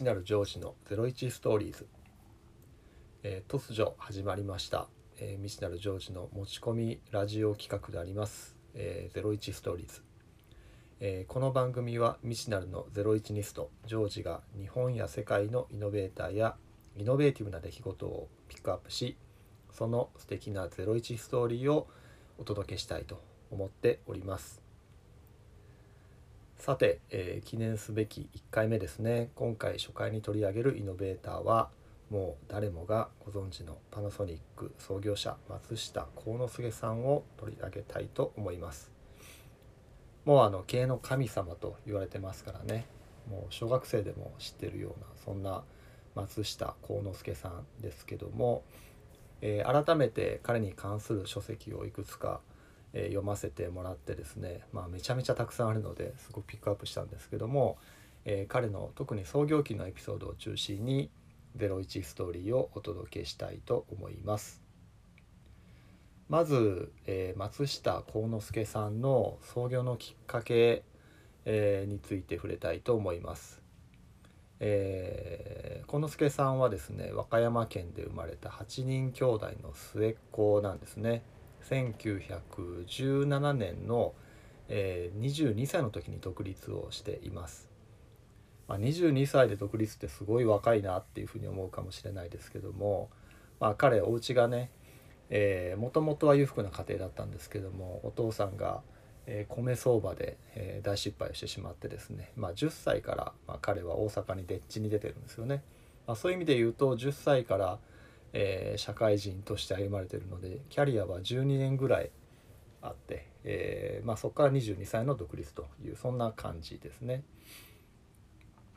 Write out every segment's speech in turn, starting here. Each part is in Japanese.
知なるジョージの01ストーリーズ、えー、突如始まりました、えー、未知なるジョージの持ち込みラジオ企画であります、えー、01ストーリーズ、えー、この番組は未知なるの01ニストジョージが日本や世界のイノベーターやイノベーティブな出来事をピックアップしその素敵な01ストーリーをお届けしたいと思っております。さて、えー、記念すべき1回目ですね。今回初回に取り上げるイノベーターはもう誰もがご存知のパナソニック創業者松下幸之助さんを取り上げたいと思います。もうあの経営の神様と言われてますからね。もう小学生でも知ってるようなそんな松下幸之助さんですけども、えー、改めて彼に関する書籍をいくつかえ読ませてもらってですね、まあ、めちゃめちゃたくさんあるのですごくピックアップしたんですけども、え、彼の特に創業期のエピソードを中心に01ストーリーをお届けしたいと思います。まず、え、松下幸之助さんの創業のきっかけ、え、について触れたいと思います。えー、幸之助さんはですね和歌山県で生まれた8人兄弟の末っ子なんですね。1917年の、えー、22歳の時に独立をしています。まあ、22歳で独立ってすごい若いなっていうふうに思うかもしれないですけども、まあ、彼お家がねもともとは裕福な家庭だったんですけどもお父さんが、えー、米相場で、えー、大失敗をしてしまってですね、まあ、10歳から、まあ、彼は大阪にでっちに出てるんですよね。まあ、そういう意味で言うと10歳からえー、社会人として歩まれてるのでキャリアは12年ぐらいあって、えー、まあ、そこから22歳の独立というそんな感じですね。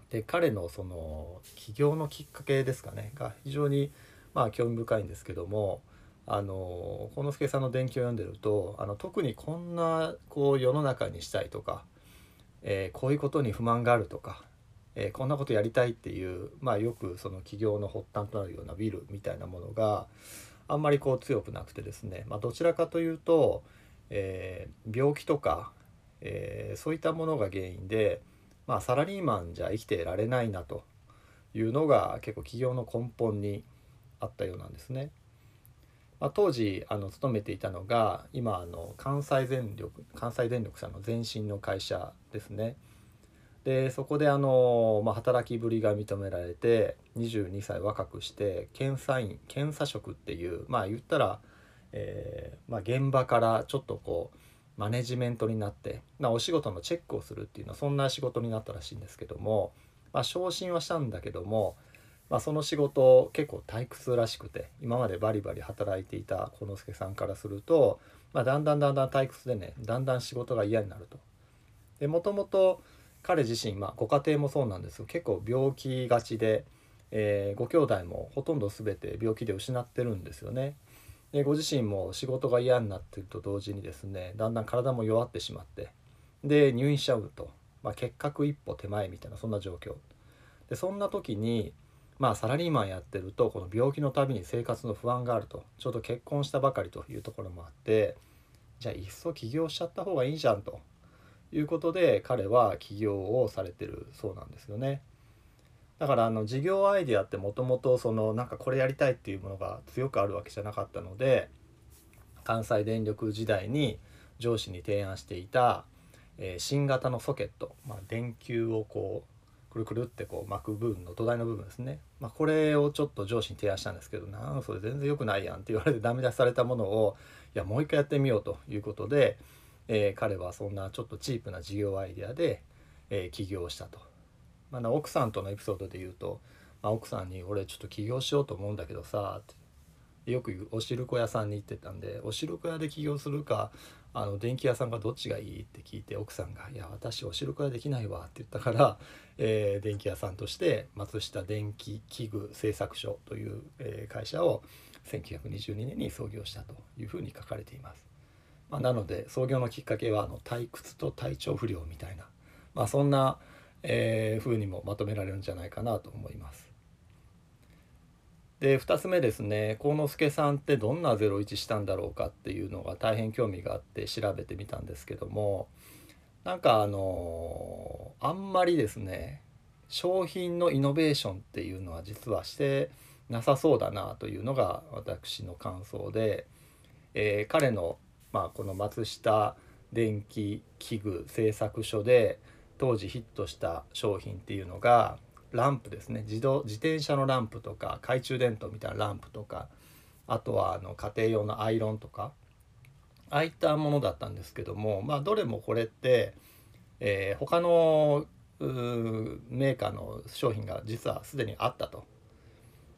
で彼のその起業のきっかけですかねが非常にまあ興味深いんですけどもあの幸之助さんの伝記を読んでるとあの特にこんなこう世の中にしたいとか、えー、こういうことに不満があるとかえー、こんなことやりたいっていう、まあ、よくその起業の発端となるようなビルみたいなものがあんまりこう強くなくてですね、まあ、どちらかというと、えー、病気とか、えー、そういったものが原因で、まあ、サラリーマンじゃ生きてられないなというのが結構起業の根本にあったようなんですね。まあ、当時あの勤めていたのが今あの関西電力関西電力さんの前身の会社ですね。でそこであの、まあ、働きぶりが認められて22歳若くして検査員検査職っていうまあ言ったら、えーまあ、現場からちょっとこうマネジメントになって、ま、お仕事のチェックをするっていうのはそんな仕事になったらしいんですけども、まあ、昇進はしたんだけども、まあ、その仕事結構退屈らしくて今までバリバリ働いていた幸之助さんからすると、まあ、だんだんだんだん退屈でねだんだん仕事が嫌になると。でもともと彼自身、まあ、ご家庭もそうなんですけど結構病気がちで、えー、ご兄弟もほとんど全て病気で失ってるんですよね。でご自身も仕事が嫌になっていると同時にですねだんだん体も弱ってしまってで入院しちゃうと、まあ、結核一歩手前みたいなそんな状況。でそんな時にまあサラリーマンやってるとこの病気のたびに生活の不安があると。ちょうど結婚したばかりというところもあってじゃあいっそ起業しちゃった方がいいじゃんと。いうことで彼は起業をされてるそうなんですよね。だからあの事業アイデアってもともとそのなんかこれやりたいっていうものが強くあるわけじゃなかったので関西電力時代に上司に提案していた、えー、新型のソケット、まあ、電球をこうくるくるってこう巻く部分の土台の部分ですね、まあ、これをちょっと上司に提案したんですけどなんそれ全然良くないやんって言われてダメ出しされたものをいやもう一回やってみようということでえー、彼はそんなちょっとチープな事業アイデアで、えー、起業したと。まあ、奥さんとのエピソードで言うと、まあ、奥さんに「俺ちょっと起業しようと思うんだけどさ」ってよく言うお汁粉屋さんに行ってたんでお汁粉屋で起業するかあの電気屋さんがどっちがいい？って聞いて奥さんが「いや私お汁粉屋できないわ」って言ったから、えー、電気屋さんとして松下電気器具製作所という、えー、会社を1922年に創業したというふうに書かれています。まあ、なので創業のきっかけはあの退屈と体調不良みたいな、まあ、そんな、えー、風にもまとめられるんじゃないかなと思います。で2つ目ですね幸之助さんってどんな01したんだろうかっていうのが大変興味があって調べてみたんですけどもなんかあのあんまりですね商品のイノベーションっていうのは実はしてなさそうだなというのが私の感想で、えー、彼の、まあ、この松下電気器具製作所で当時ヒットした商品っていうのがランプですね自動自転車のランプとか懐中電灯みたいなランプとかあとはあの家庭用のアイロンとかああいったものだったんですけどもまあどれもこれって、えー、他のメーカーの商品が実はすでにあったと。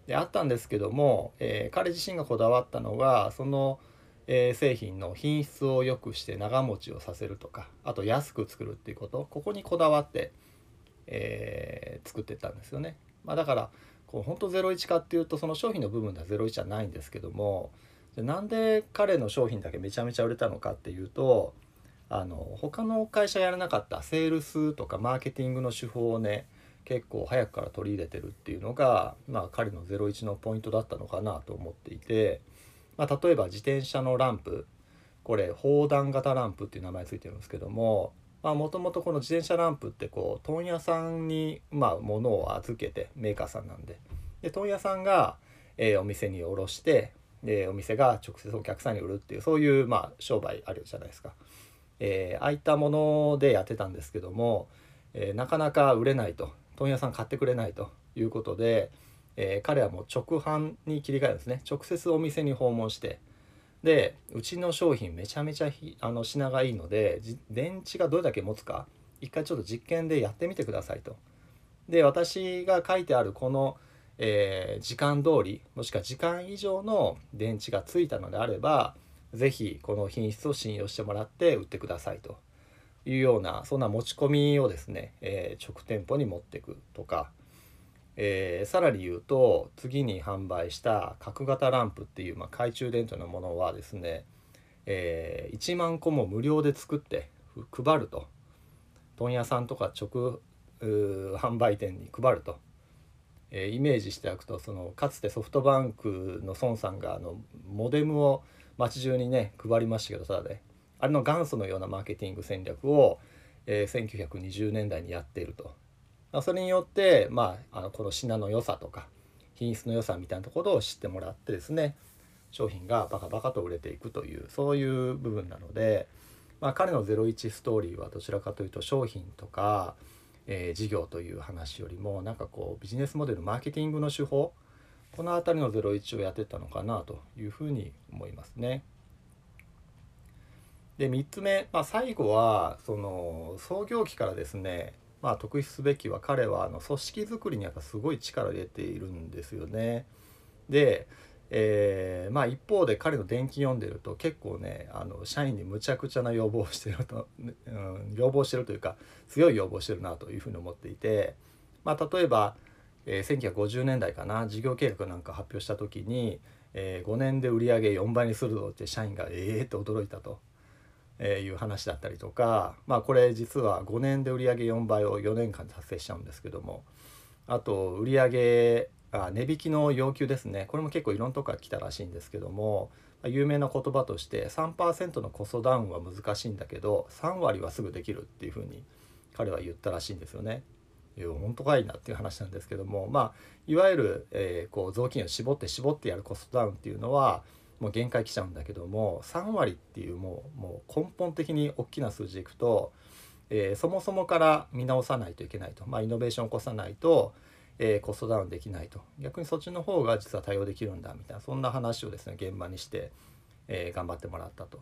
であったんですけども、えー、彼自身がこだわったのがその、えー、製品の品質を良くして長持ちをさせるとかあと安く作るっていうことここにこだわって、えー、作ってたんですよね。まあ、だからこう本当01かっていうとその商品の部分では01じゃないんですけどもなんで彼の商品だけめちゃめちゃ売れたのかっていうとあの他の会社やらなかったセールスとかマーケティングの手法をね結構早くから取り入れてるっていうのが、まあ、彼の01のポイントだったのかなと思っていて、まあ、例えば自転車のランプこれ砲弾型ランプっていう名前ついてるんですけどももともとこの自転車ランプってこう問屋さんにまあ物を預けてメーカーさんなんでで問屋さんが、えー、お店に卸してでお店が直接お客さんに売るっていうそういうまあ商売あるじゃないですか。えー、ああいったものでやってたんですけども、えー、なかなか売れないと問屋さん買ってくれないということで、えー、彼はもう直販に切り替えるんですね。直接お店に訪問して。でうちの商品めちゃめちゃあの品がいいので電池がどれだけ持つか一回ちょっと実験でやってみてくださいと。で私が書いてあるこの、えー、時間通りもしくは時間以上の電池がついたのであれば是非この品質を信用してもらって売ってくださいと。いうようなそんな持ち込みをですね、えー、直店舗に持っていくとか、えー、さらに言うと次に販売した角型ランプっていう、まあ、懐中電灯のものはですね、えー、1万個も無料で作って配ると問屋さんとか直販売店に配ると、えー、イメージしておくとそのかつてソフトバンクの孫さんがあのモデムを街中にね配りましたけどただであれの元祖のようなマーケティング戦略を、えー、1920年代にやっていると。それによって、まあ、あのこの品の良さとか品質の良さみたいなところを知ってもらってですね商品がバカバカと売れていくというそういう部分なので、まあ、彼の01ストーリーはどちらかというと商品とか、えー、事業という話よりもなんかこうビジネスモデルマーケティングの手法この辺りの01をやってたのかなというふうに思いますね。で3つ目、まあ、最後はその創業期からですね、まあ、特筆すべきは彼はあの組織づくりにやっぱすごい力を入れているんですよね。で、えー、まあ一方で彼の伝記読んでると結構ねあの社員にむちゃくちゃな要望をしてると、うん、要望してるというか強い要望してるなというふうに思っていて、まあ、例えば、えー、1950年代かな事業計画なんか発表した時に、えー、5年で売り上げ4倍にするぞって社員がええー、って驚いたと。えいう話だったりとかまあこれ実は5年で売上4倍を4年間達成しちゃうんですけどもあと売上あ値引きの要求ですねこれも結構いろんなとこから来たらしいんですけども有名な言葉として3%のコストダウンは難しいんだけど3割はすぐできるっていうふうに彼は言ったらしいんですよね。いや本当かいなっていう話なんですけどもまあいわゆる、えー、こう雑巾を絞って絞ってやるコストダウンっていうのはもう限界来ちゃうんだけども3割っていうもうもう根本的に大きな数字いくと、えー、そもそもから見直さないといけないと、まあ、イノベーションを起こさないと、えー、コストダウンできないと。逆にそっちの方が実は対応できるんだみたいなそんな話をですね現場にして、えー、頑張ってもらったと。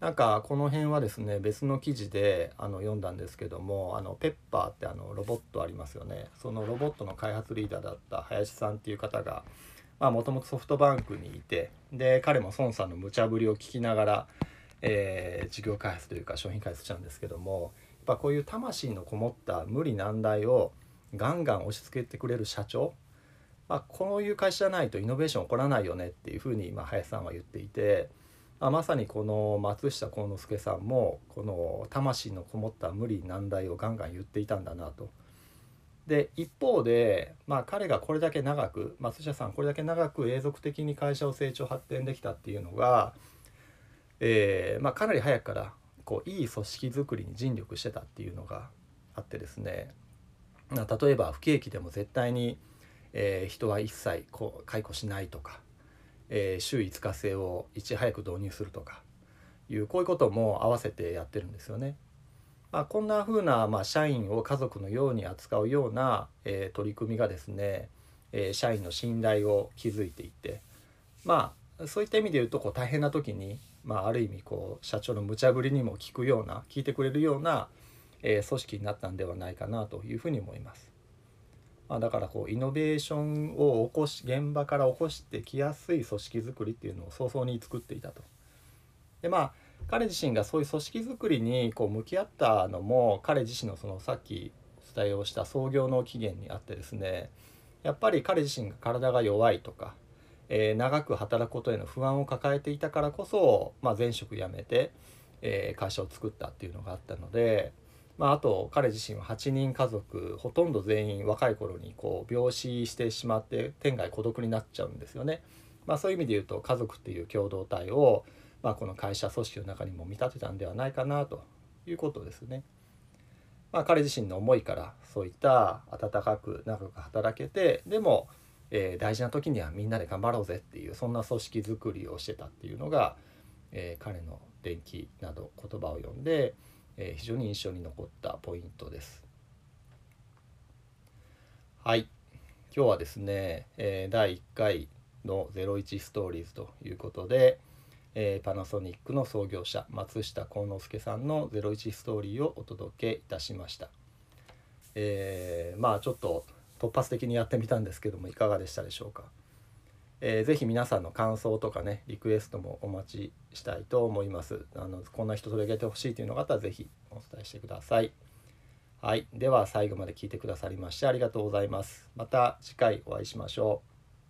なんかこの辺はですね別の記事であの読んだんですけどもあのペッパーってあのロボットありますよね。そのロボットの開発リーダーだった林さんっていう方がもともとソフトバンクにいてで彼も孫さんの無茶ぶりを聞きながら、えー、事業開発というか商品開発したんですけどもやっぱこういう魂のこもった無理難題をガンガン押し付けてくれる社長、まあ、こういう会社じゃないとイノベーション起こらないよねっていうふうに今林さんは言っていて、まあ、まさにこの松下幸之助さんもこの魂のこもった無理難題をガンガン言っていたんだなと。で一方で、まあ、彼がこれだけ長く松下さんこれだけ長く永続的に会社を成長発展できたっていうのが、えーまあ、かなり早くからこういい組織づくりに尽力してたっていうのがあってですね例えば不景気でも絶対に、えー、人は一切こう解雇しないとか、えー、週5日制をいち早く導入するとかいうこういうことも合わせてやってるんですよね。まあ、こんな風な、まあ、社員を家族のように扱うような、えー、取り組みがですね、えー、社員の信頼を築いていてまあそういった意味で言うとこう大変な時に、まあ、ある意味こう社長の無茶ぶりにも聞くような聞いてくれるような、えー、組織になったんではないかなというふうに思います。まあ、だからこうイノベーションを起こし現場から起こしてきやすい組織づくりっていうのを早々に作っていたと。でまあ彼自身がそういう組織づくりにこう向き合ったのも彼自身のそのさっきお伝えをした創業の起源にあってですねやっぱり彼自身が体が弱いとか、えー、長く働くことへの不安を抱えていたからこそ、まあ、前職辞めて、えー、会社を作ったっていうのがあったので、まあ、あと彼自身は8人家族ほとんど全員若い頃にこう病死してしまって天涯孤独になっちゃうんですよね。まあ、そういう意味で言うと家族っていう共同体を、まあ、この会社組織の中にも見立てたんではないかなということですね。まあ、彼自身の思いからそういった温かく長く働けてでも、えー、大事な時にはみんなで頑張ろうぜっていうそんな組織づくりをしてたっていうのが、えー、彼の伝記など言葉を読んで、えー、非常に印象に残ったポイントです。はい今日はですね、え第1回の「01ストーリーズ」ということで、えー、パナソニックの創業者松下幸之助さんの「01ストーリー」をお届けいたしました。えー、まあちょっと突発的にやってみたんですけどもいかがでしたでしょうか？えー、ぜひ皆さんの感想とかねリクエストもお待ちしたいと思います。あのこんな人取り上げてほしいというのがあったらぜひお伝えしてください。はい、では最後まで聞いてくださりましてありがとうございます。また次回お会いしましょう。